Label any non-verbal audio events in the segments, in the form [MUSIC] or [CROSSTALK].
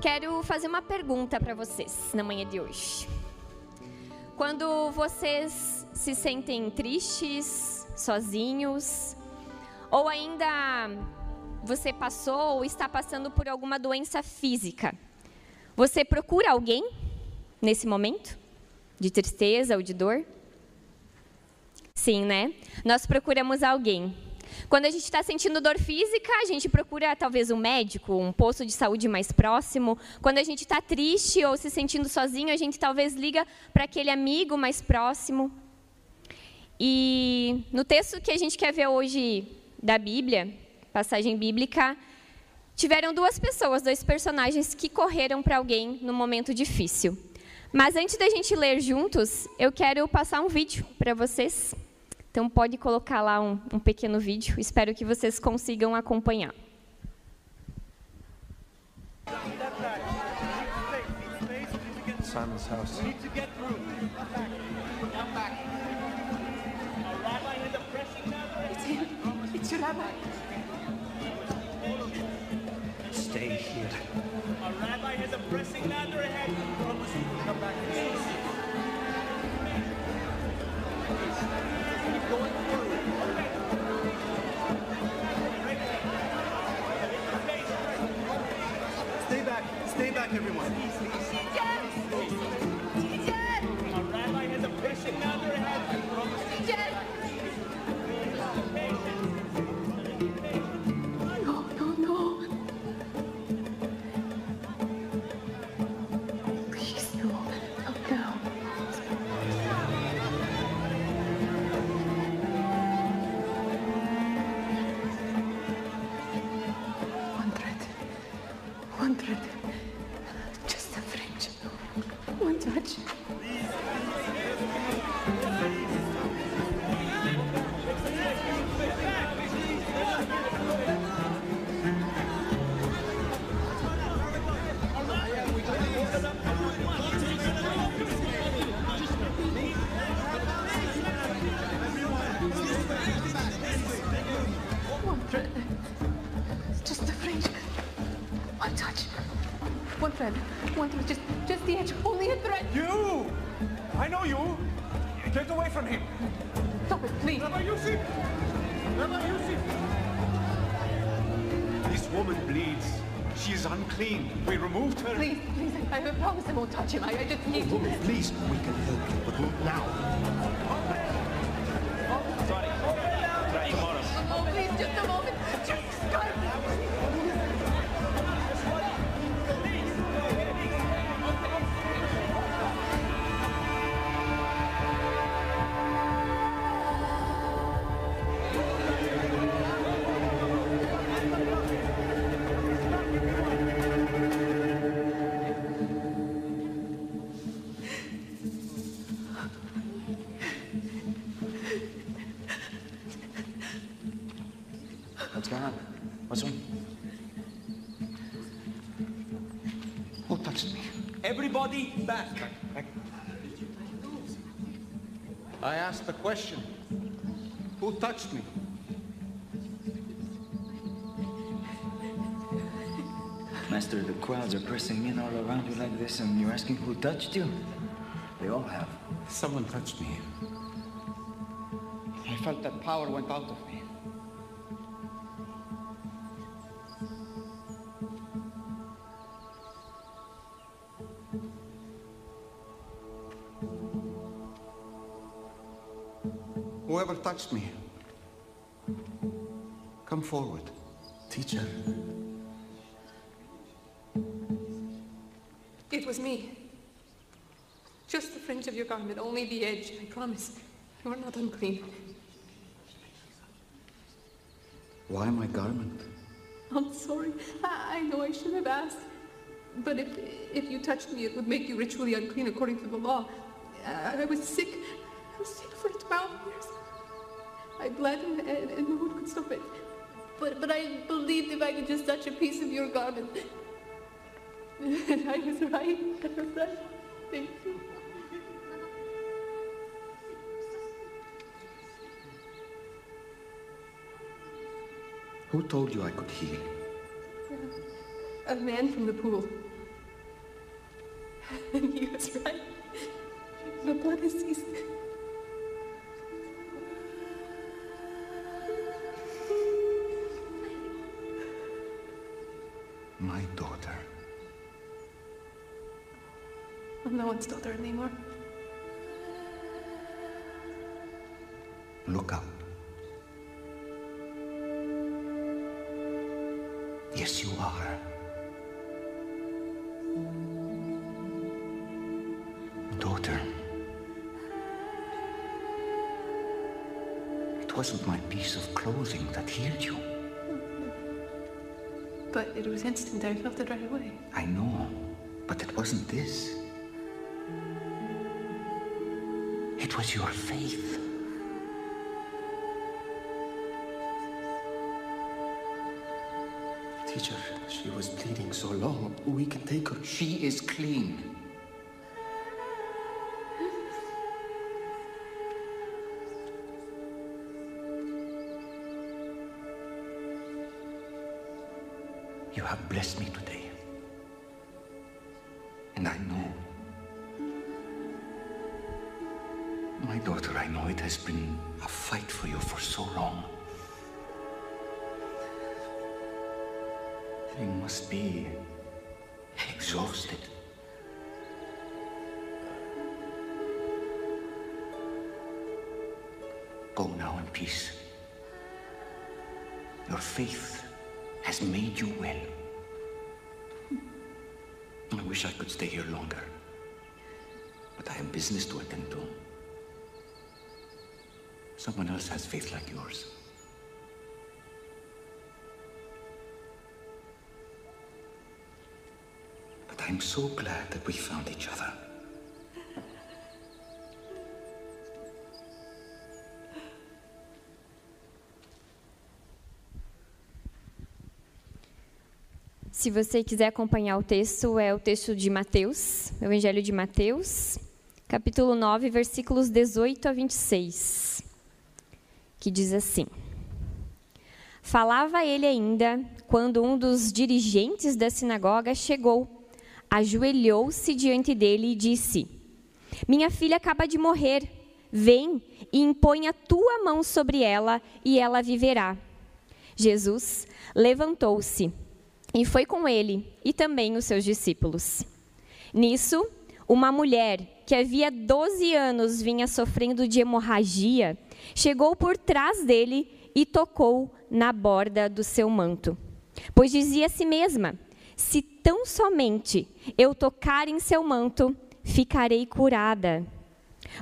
Quero fazer uma pergunta para vocês na manhã de hoje. Quando vocês se sentem tristes, sozinhos, ou ainda você passou ou está passando por alguma doença física, você procura alguém nesse momento de tristeza ou de dor? Sim, né? Nós procuramos alguém. Quando a gente está sentindo dor física, a gente procura talvez um médico, um posto de saúde mais próximo. Quando a gente está triste ou se sentindo sozinho, a gente talvez liga para aquele amigo mais próximo. E no texto que a gente quer ver hoje da Bíblia, passagem bíblica, tiveram duas pessoas, dois personagens que correram para alguém no momento difícil. Mas antes da gente ler juntos, eu quero passar um vídeo para vocês. Então pode colocar lá um, um pequeno vídeo. Espero que vocês consigam acompanhar. Simon's house. It's your rabbi. Stay here. A rabbi has a pressing matter ahead. Promise you will come back. Everyone. She is unclean. We removed her. Please, please. I, I promise I won't touch him. I, I just need to. Oh, please, we can help you, but not now. Back. I asked the question. Who touched me? Master, the crowds are pressing in all around you like this, and you're asking who touched you? They all have. Someone touched me. I felt that power went out of me. Touched me, come forward. Teacher. It was me. Just the fringe of your garment, only the edge, I promise. You are not unclean. Why my garment? I'm sorry. I, I know I should have asked. But if, if you touched me, it would make you ritually unclean according to the law. I, I was sick. I was sick for 12 years. I bled and, and, and no one could stop it. But, but I believed if I could just touch a piece of your garment. I was right. I was right. Thank you. Who told you I could heal? A man from the pool. [LAUGHS] And he was right. The blood has ceased. One's daughter anymore. Look up. Yes, you are. Daughter. It wasn't my piece of clothing that healed you. But it was instant. I felt it right away. I know, but it wasn't this. Was your faith. Teacher, she was bleeding so long. We can take her. She is clean. You have blessed me You must be exhausted. Go now in peace. Your faith has made you well. I wish I could stay here longer. But I have business to attend to. Someone else has faith like yours. I'm so glad that we found each other. Se você quiser acompanhar o texto, é o texto de Mateus, Evangelho de Mateus, capítulo 9, versículos 18 a 26, que diz assim: Falava ele ainda quando um dos dirigentes da sinagoga chegou, ajoelhou-se diante dele e disse: Minha filha acaba de morrer. Vem e impõe a tua mão sobre ela e ela viverá. Jesus levantou-se e foi com ele e também os seus discípulos. Nisso, uma mulher que havia 12 anos vinha sofrendo de hemorragia, chegou por trás dele e tocou na borda do seu manto. Pois dizia a si mesma: Se tão somente eu tocar em seu manto, ficarei curada.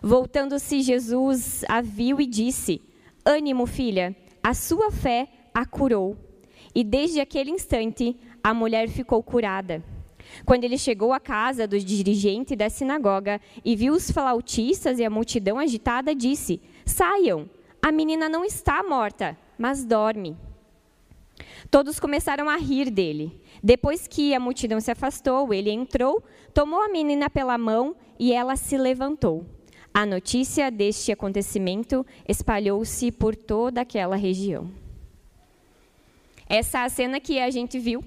Voltando-se, Jesus a viu e disse: Ânimo, filha, a sua fé a curou. E desde aquele instante, a mulher ficou curada. Quando ele chegou à casa do dirigente da sinagoga e viu os flautistas e a multidão agitada, disse: Saiam, a menina não está morta, mas dorme. Todos começaram a rir dele. Depois que a multidão se afastou, ele entrou, tomou a menina pela mão e ela se levantou. A notícia deste acontecimento espalhou-se por toda aquela região. Essa cena que a gente viu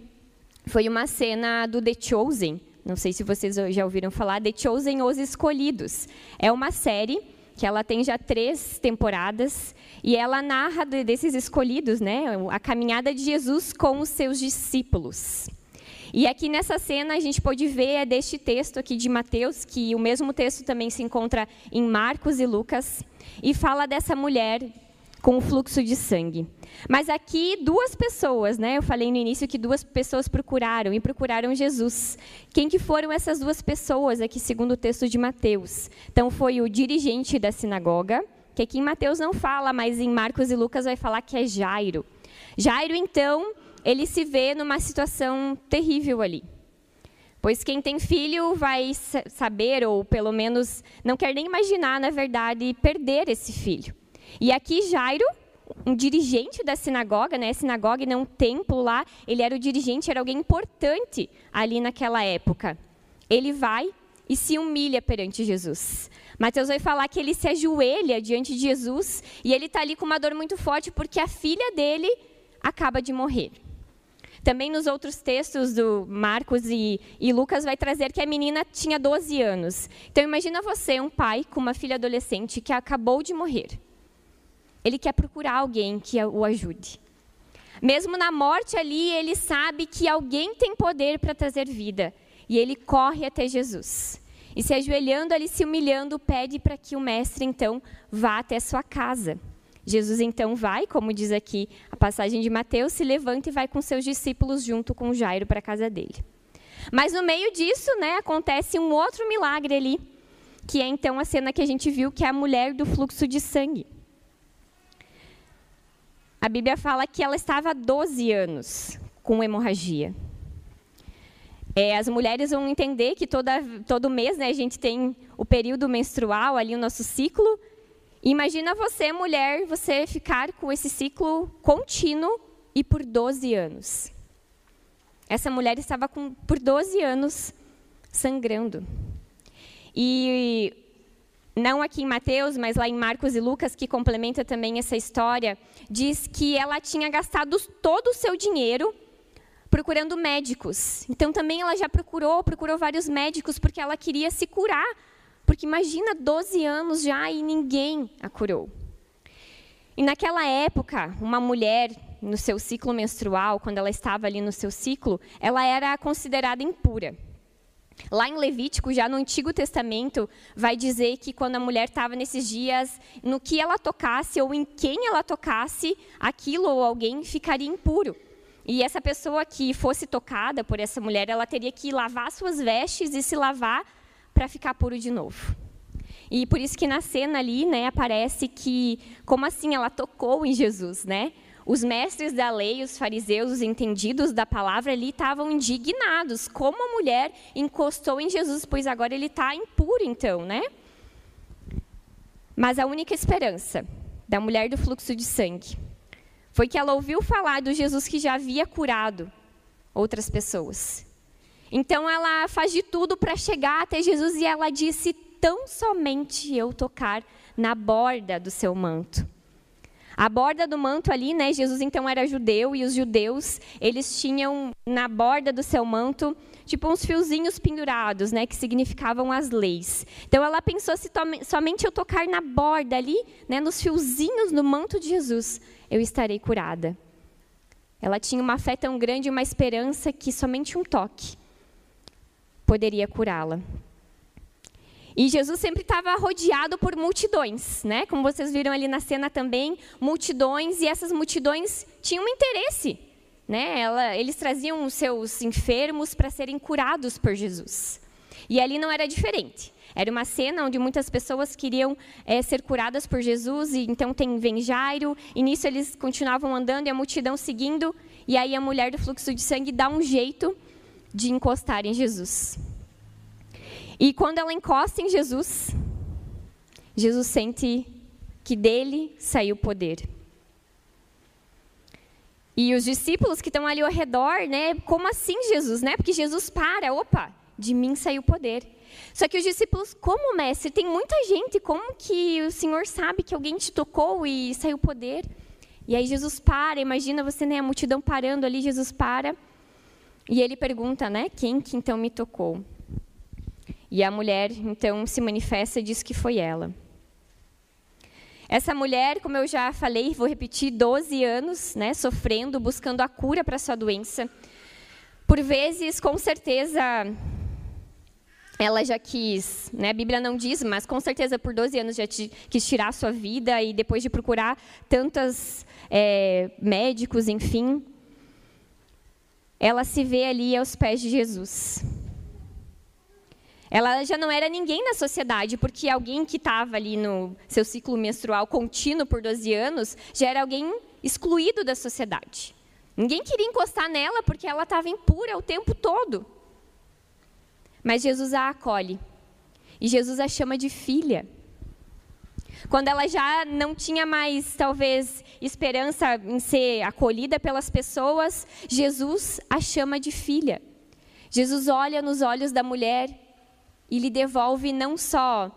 foi uma cena do The Chosen. Não sei se vocês já ouviram falar, The Chosen, Os Escolhidos. É uma série que ela tem já três temporadas e ela narra desses escolhidos, né, a caminhada de Jesus com os seus discípulos. E aqui nessa cena a gente pode ver é deste texto aqui de Mateus, que o mesmo texto também se encontra em Marcos e Lucas, e fala dessa mulher com o fluxo de sangue. Mas aqui duas pessoas, né? Eu falei no início que duas pessoas procuraram e procuraram Jesus. Quem que foram essas duas pessoas aqui segundo o texto de Mateus? Então foi o dirigente da sinagoga, que aqui em Mateus não fala, mas em Marcos e Lucas vai falar que é Jairo. Jairo então, ele se vê numa situação terrível ali. Pois quem tem filho vai saber, ou pelo menos não quer nem imaginar, na verdade, perder esse filho. E aqui Jairo, um dirigente da sinagoga, né? Sinagoga não um templo lá, ele era o dirigente, era alguém importante ali naquela época. Ele vai e se humilha perante Jesus. Mateus vai falar que ele se ajoelha diante de Jesus e ele está ali com uma dor muito forte porque a filha dele acaba de morrer. Também nos outros textos do Marcos e, e, Lucas vai trazer que a menina tinha 12 anos. Então imagina você, um pai com uma filha adolescente que acabou de morrer. Ele quer procurar alguém que o ajude. Mesmo na morte ali, ele sabe que alguém tem poder para trazer vida. E ele corre até Jesus. E se ajoelhando ali, se humilhando, pede para que o mestre então vá até sua casa. Jesus então vai, como diz aqui a passagem de Mateus, se levanta e vai com seus discípulos junto com Jairo para a casa dele. Mas no meio disso, né, acontece um outro milagre ali, que é então a cena que a gente viu, que é a mulher do fluxo de sangue. A Bíblia fala que ela estava há 12 anos com hemorragia. É, as mulheres vão entender que toda, todo mês né, a gente tem o período menstrual ali, o nosso ciclo, Imagina você, mulher, você ficar com esse ciclo contínuo e por 12 anos. Essa mulher estava com, por 12 anos sangrando. E não aqui em Mateus, mas lá em Marcos e Lucas, que complementa também essa história, diz que ela tinha gastado todo o seu dinheiro procurando médicos. Então também ela já procurou, procurou vários médicos porque ela queria se curar porque imagina 12 anos já e ninguém a curou. E naquela época, uma mulher no seu ciclo menstrual, quando ela estava ali no seu ciclo, ela era considerada impura. Lá em Levítico, já no Antigo Testamento, vai dizer que quando a mulher estava nesses dias, no que ela tocasse ou em quem ela tocasse, aquilo ou alguém ficaria impuro. E essa pessoa que fosse tocada por essa mulher, ela teria que lavar suas vestes e se lavar para ficar puro de novo. E por isso que na cena ali, né, aparece que como assim ela tocou em Jesus, né? Os mestres da lei, os fariseus, os entendidos da palavra ali estavam indignados. Como a mulher encostou em Jesus, pois agora ele está impuro, então, né? Mas a única esperança da mulher do fluxo de sangue foi que ela ouviu falar do Jesus que já havia curado outras pessoas. Então ela faz de tudo para chegar até Jesus e ela disse: tão somente eu tocar na borda do seu manto. A borda do manto ali, né? Jesus então era judeu e os judeus, eles tinham na borda do seu manto, tipo uns fiozinhos pendurados, né, que significavam as leis. Então ela pensou se somente eu tocar na borda ali, né, nos fiozinhos no manto de Jesus, eu estarei curada. Ela tinha uma fé tão grande, uma esperança que somente um toque poderia curá-la. E Jesus sempre estava rodeado por multidões, né? Como vocês viram ali na cena também, multidões, e essas multidões tinham um interesse, né? Ela, eles traziam os seus enfermos para serem curados por Jesus. E ali não era diferente. Era uma cena onde muitas pessoas queriam é, ser curadas por Jesus, e então tem vem Jairo, e nisso eles continuavam andando e a multidão seguindo, e aí a mulher do fluxo de sangue dá um jeito de encostar em Jesus. E quando ela encosta em Jesus, Jesus sente que dele saiu poder. E os discípulos que estão ali ao redor, né? Como assim, Jesus, né? Porque Jesus para, opa, de mim saiu poder. Só que os discípulos, como mestre, tem muita gente, como que o Senhor sabe que alguém te tocou e saiu poder? E aí Jesus para, imagina você, né, a multidão parando ali, Jesus para e ele pergunta, né, quem que então me tocou? E a mulher então se manifesta e diz que foi ela. Essa mulher, como eu já falei, vou repetir, 12 anos, né, sofrendo, buscando a cura para sua doença. Por vezes, com certeza, ela já quis, né, a Bíblia não diz, mas com certeza por 12 anos já quis tirar a sua vida e depois de procurar tantos é, médicos, enfim, ela se vê ali aos pés de Jesus. Ela já não era ninguém na sociedade, porque alguém que estava ali no seu ciclo menstrual contínuo por 12 anos já era alguém excluído da sociedade. Ninguém queria encostar nela porque ela estava impura o tempo todo. Mas Jesus a acolhe. E Jesus a chama de filha. Quando ela já não tinha mais, talvez, esperança em ser acolhida pelas pessoas, Jesus a chama de filha. Jesus olha nos olhos da mulher e lhe devolve não só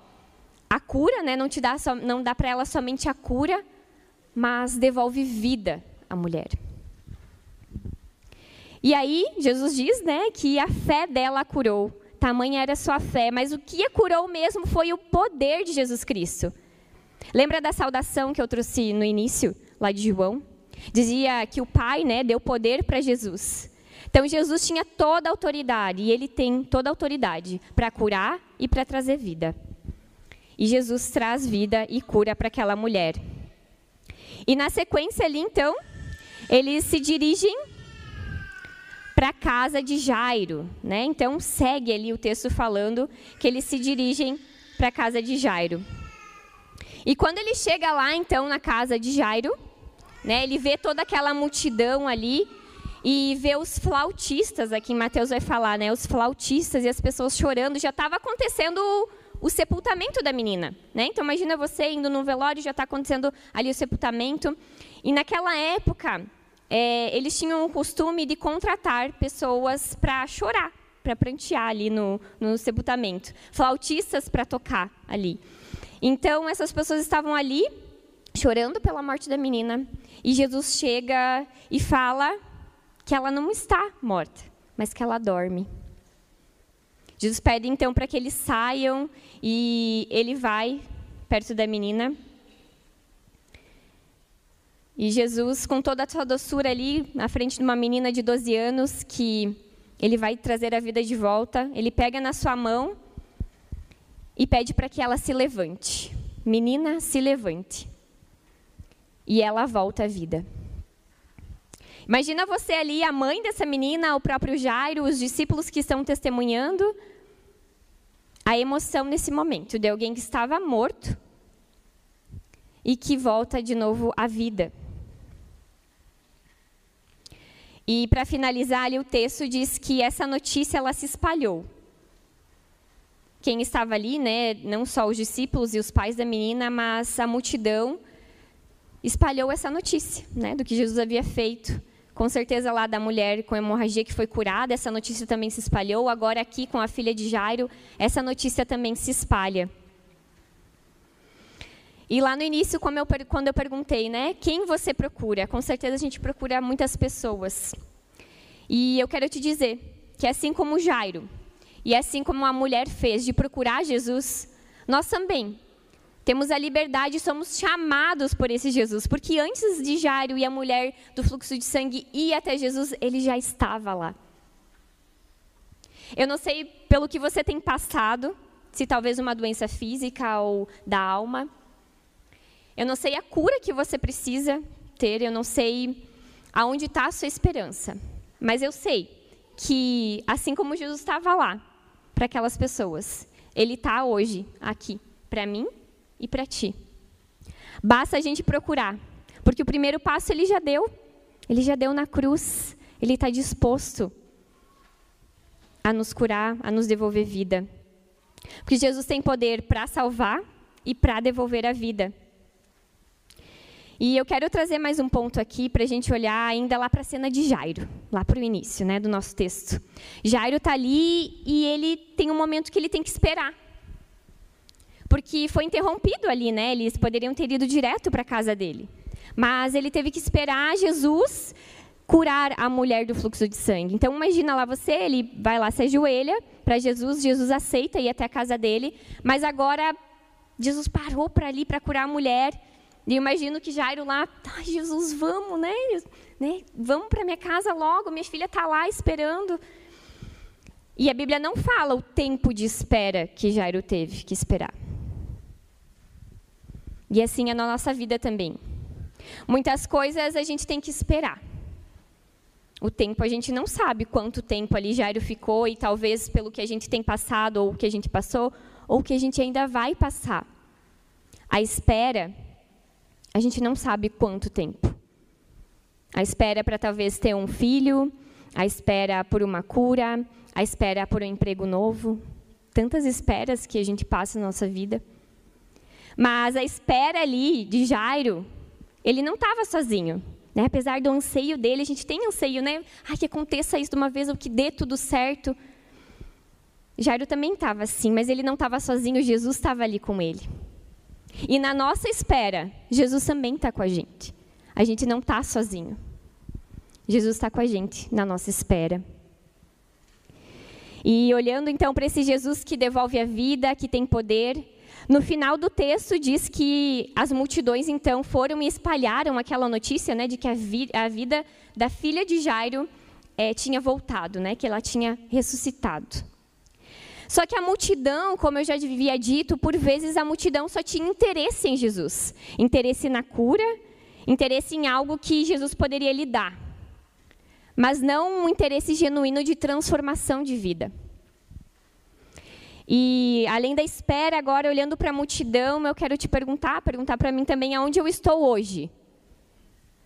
a cura, né? não, te dá não dá para ela somente a cura, mas devolve vida à mulher. E aí, Jesus diz, né, que a fé dela a curou. Tamanha era sua fé, mas o que a curou mesmo foi o poder de Jesus Cristo. Lembra da saudação que eu trouxe no início, lá de João? Dizia que o Pai, né, deu poder para Jesus. Então Jesus tinha toda a autoridade e ele tem toda a autoridade para curar e para trazer vida. E Jesus traz vida e cura para aquela mulher. E na sequência ali, então, eles se dirigem para a casa de Jairo, né? Então segue ali o texto falando que eles se dirigem para a casa de Jairo. E quando ele chega lá, então, na casa de Jairo, né, ele vê toda aquela multidão ali e vê os flautistas, aqui em Mateus vai falar, né, os flautistas e as pessoas chorando. Já estava acontecendo o, o, sepultamento da menina, né? Então imagina você indo no velório, já está acontecendo ali o sepultamento. E naquela época, é, eles tinham o costume de contratar pessoas para chorar, para prantear ali no, no sepultamento, flautistas para tocar ali. Então essas pessoas estavam ali chorando pela morte da menina e Jesus chega e fala que ela não está morta, mas que ela dorme. Jesus pede então para que eles saiam e ele vai perto da menina. E Jesus, com toda a sua doçura ali, na frente de uma menina de 12 anos, que ele vai trazer a vida de volta, ele pega na sua mão e pede para que ela se levante. Menina, se levante. E ela volta à vida. Imagina você ali, a mãe dessa menina, o próprio Jairo, os discípulos que estão testemunhando a emoção nesse momento de alguém que estava morto e que volta de novo à vida. E para finalizar ali o texto diz que essa notícia ela se espalhou. Quem estava ali, né, não só os discípulos e os pais da menina, mas a multidão espalhou essa notícia, né, do que Jesus havia feito. Com certeza lá da mulher com hemorragia que foi curada, essa notícia também se espalhou. Agora aqui com a filha de Jairo, essa notícia também se espalha. E lá no início, eu, quando eu perguntei, né, quem você procura? Com certeza a gente procura muitas pessoas. E eu quero te dizer que assim como Jairo, e assim como a mulher fez de procurar Jesus, nós também temos a liberdade e somos chamados por esse Jesus, porque antes de Jairo e a mulher do fluxo de sangue ir até Jesus, ele já estava lá. Eu não sei pelo que você tem passado, se talvez uma doença física ou da alma. Eu não sei a cura que você precisa ter, eu não sei aonde está a sua esperança. Mas eu sei que, assim como Jesus estava lá para aquelas pessoas, Ele está hoje aqui para mim e para ti. Basta a gente procurar, porque o primeiro passo ele já deu, ele já deu na cruz, ele está disposto a nos curar, a nos devolver vida. Porque Jesus tem poder para salvar e para devolver a vida. E eu quero trazer mais um ponto aqui para a gente olhar ainda lá para a cena de Jairo, lá para o início né, do nosso texto. Jairo está ali e ele tem um momento que ele tem que esperar porque foi interrompido ali, né? Eles poderiam ter ido direto para a casa dele. Mas ele teve que esperar Jesus curar a mulher do fluxo de sangue. Então imagina lá você, ele vai lá, se ajoelha para Jesus, Jesus aceita ir até a casa dele, mas agora Jesus parou para ali para curar a mulher. E imagino que Jairo lá, ai Jesus, vamos, né? né? Vamos para minha casa logo, minha filha está lá esperando. E a Bíblia não fala o tempo de espera que Jairo teve que esperar. E assim é na nossa vida também. Muitas coisas a gente tem que esperar. O tempo a gente não sabe quanto tempo ali Jairo ficou e talvez pelo que a gente tem passado ou o que a gente passou ou o que a gente ainda vai passar. A espera, a gente não sabe quanto tempo. A espera para talvez ter um filho, a espera por uma cura, a espera por um emprego novo. Tantas esperas que a gente passa na nossa vida. Mas a espera ali de Jairo, ele não estava sozinho. Né? Apesar do anseio dele, a gente tem anseio, né? Ai, que aconteça isso de uma vez, ou que dê tudo certo. Jairo também estava assim, mas ele não estava sozinho, Jesus estava ali com ele. E na nossa espera, Jesus também está com a gente. A gente não está sozinho. Jesus está com a gente na nossa espera. E olhando então para esse Jesus que devolve a vida, que tem poder, no final do texto diz que as multidões então foram e espalharam aquela notícia, né, de que a, vi a vida da filha de Jairo é, tinha voltado, né, que ela tinha ressuscitado. Só que a multidão, como eu já havia dito, por vezes a multidão só tinha interesse em Jesus, interesse na cura, interesse em algo que Jesus poderia lhe dar, mas não um interesse genuíno de transformação de vida. E além da espera, agora olhando para a multidão, eu quero te perguntar, perguntar para mim também aonde eu estou hoje.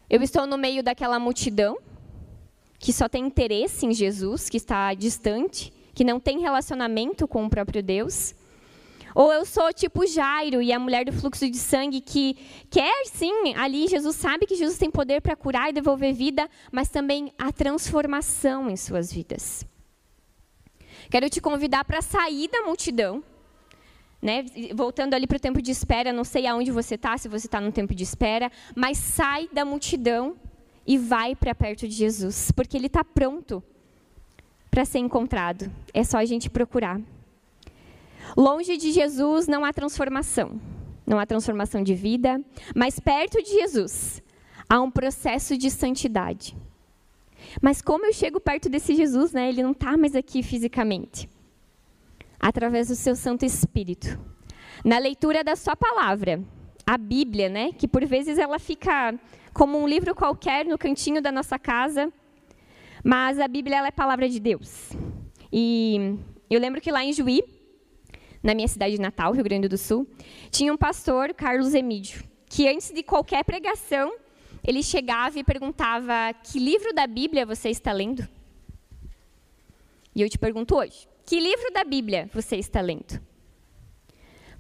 Eu estou no meio daquela multidão que só tem interesse em Jesus, que está distante, que não tem relacionamento com o próprio Deus. Ou eu sou tipo Jairo e a mulher do fluxo de sangue que quer sim, ali Jesus sabe que Jesus tem poder para curar e devolver vida, mas também a transformação em suas vidas. Quero te convidar para sair da multidão. Né? Voltando ali para o tempo de espera, não sei aonde você está, se você está no tempo de espera, mas sai da multidão e vai para perto de Jesus, porque Ele está pronto para ser encontrado. É só a gente procurar. Longe de Jesus não há transformação, não há transformação de vida, mas perto de Jesus há um processo de santidade. Mas como eu chego perto desse Jesus, né? Ele não está mais aqui fisicamente. Através do seu Santo Espírito. Na leitura da sua palavra, a Bíblia, né? Que por vezes ela fica como um livro qualquer no cantinho da nossa casa, mas a Bíblia ela é palavra de Deus. E eu lembro que lá em Juí, na minha cidade natal, Rio Grande do Sul, tinha um pastor, Carlos Emídio, que antes de qualquer pregação, ele chegava e perguntava: Que livro da Bíblia você está lendo? E eu te pergunto hoje: Que livro da Bíblia você está lendo?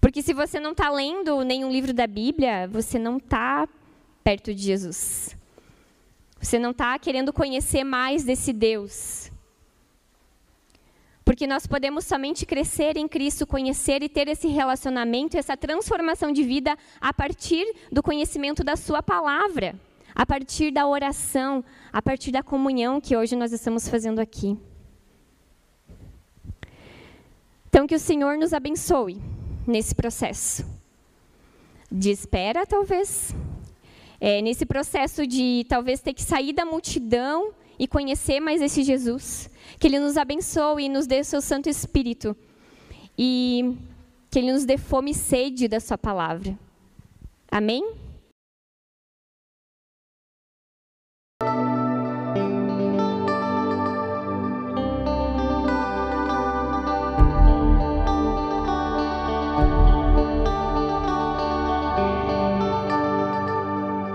Porque se você não está lendo nenhum livro da Bíblia, você não está perto de Jesus. Você não está querendo conhecer mais desse Deus. Porque nós podemos somente crescer em Cristo, conhecer e ter esse relacionamento, essa transformação de vida a partir do conhecimento da Sua palavra a partir da oração, a partir da comunhão que hoje nós estamos fazendo aqui. Então, que o Senhor nos abençoe nesse processo de espera, talvez, é, nesse processo de talvez ter que sair da multidão e conhecer mais esse Jesus. Que Ele nos abençoe e nos dê o seu Santo Espírito. E que Ele nos dê fome e sede da Sua palavra. Amém?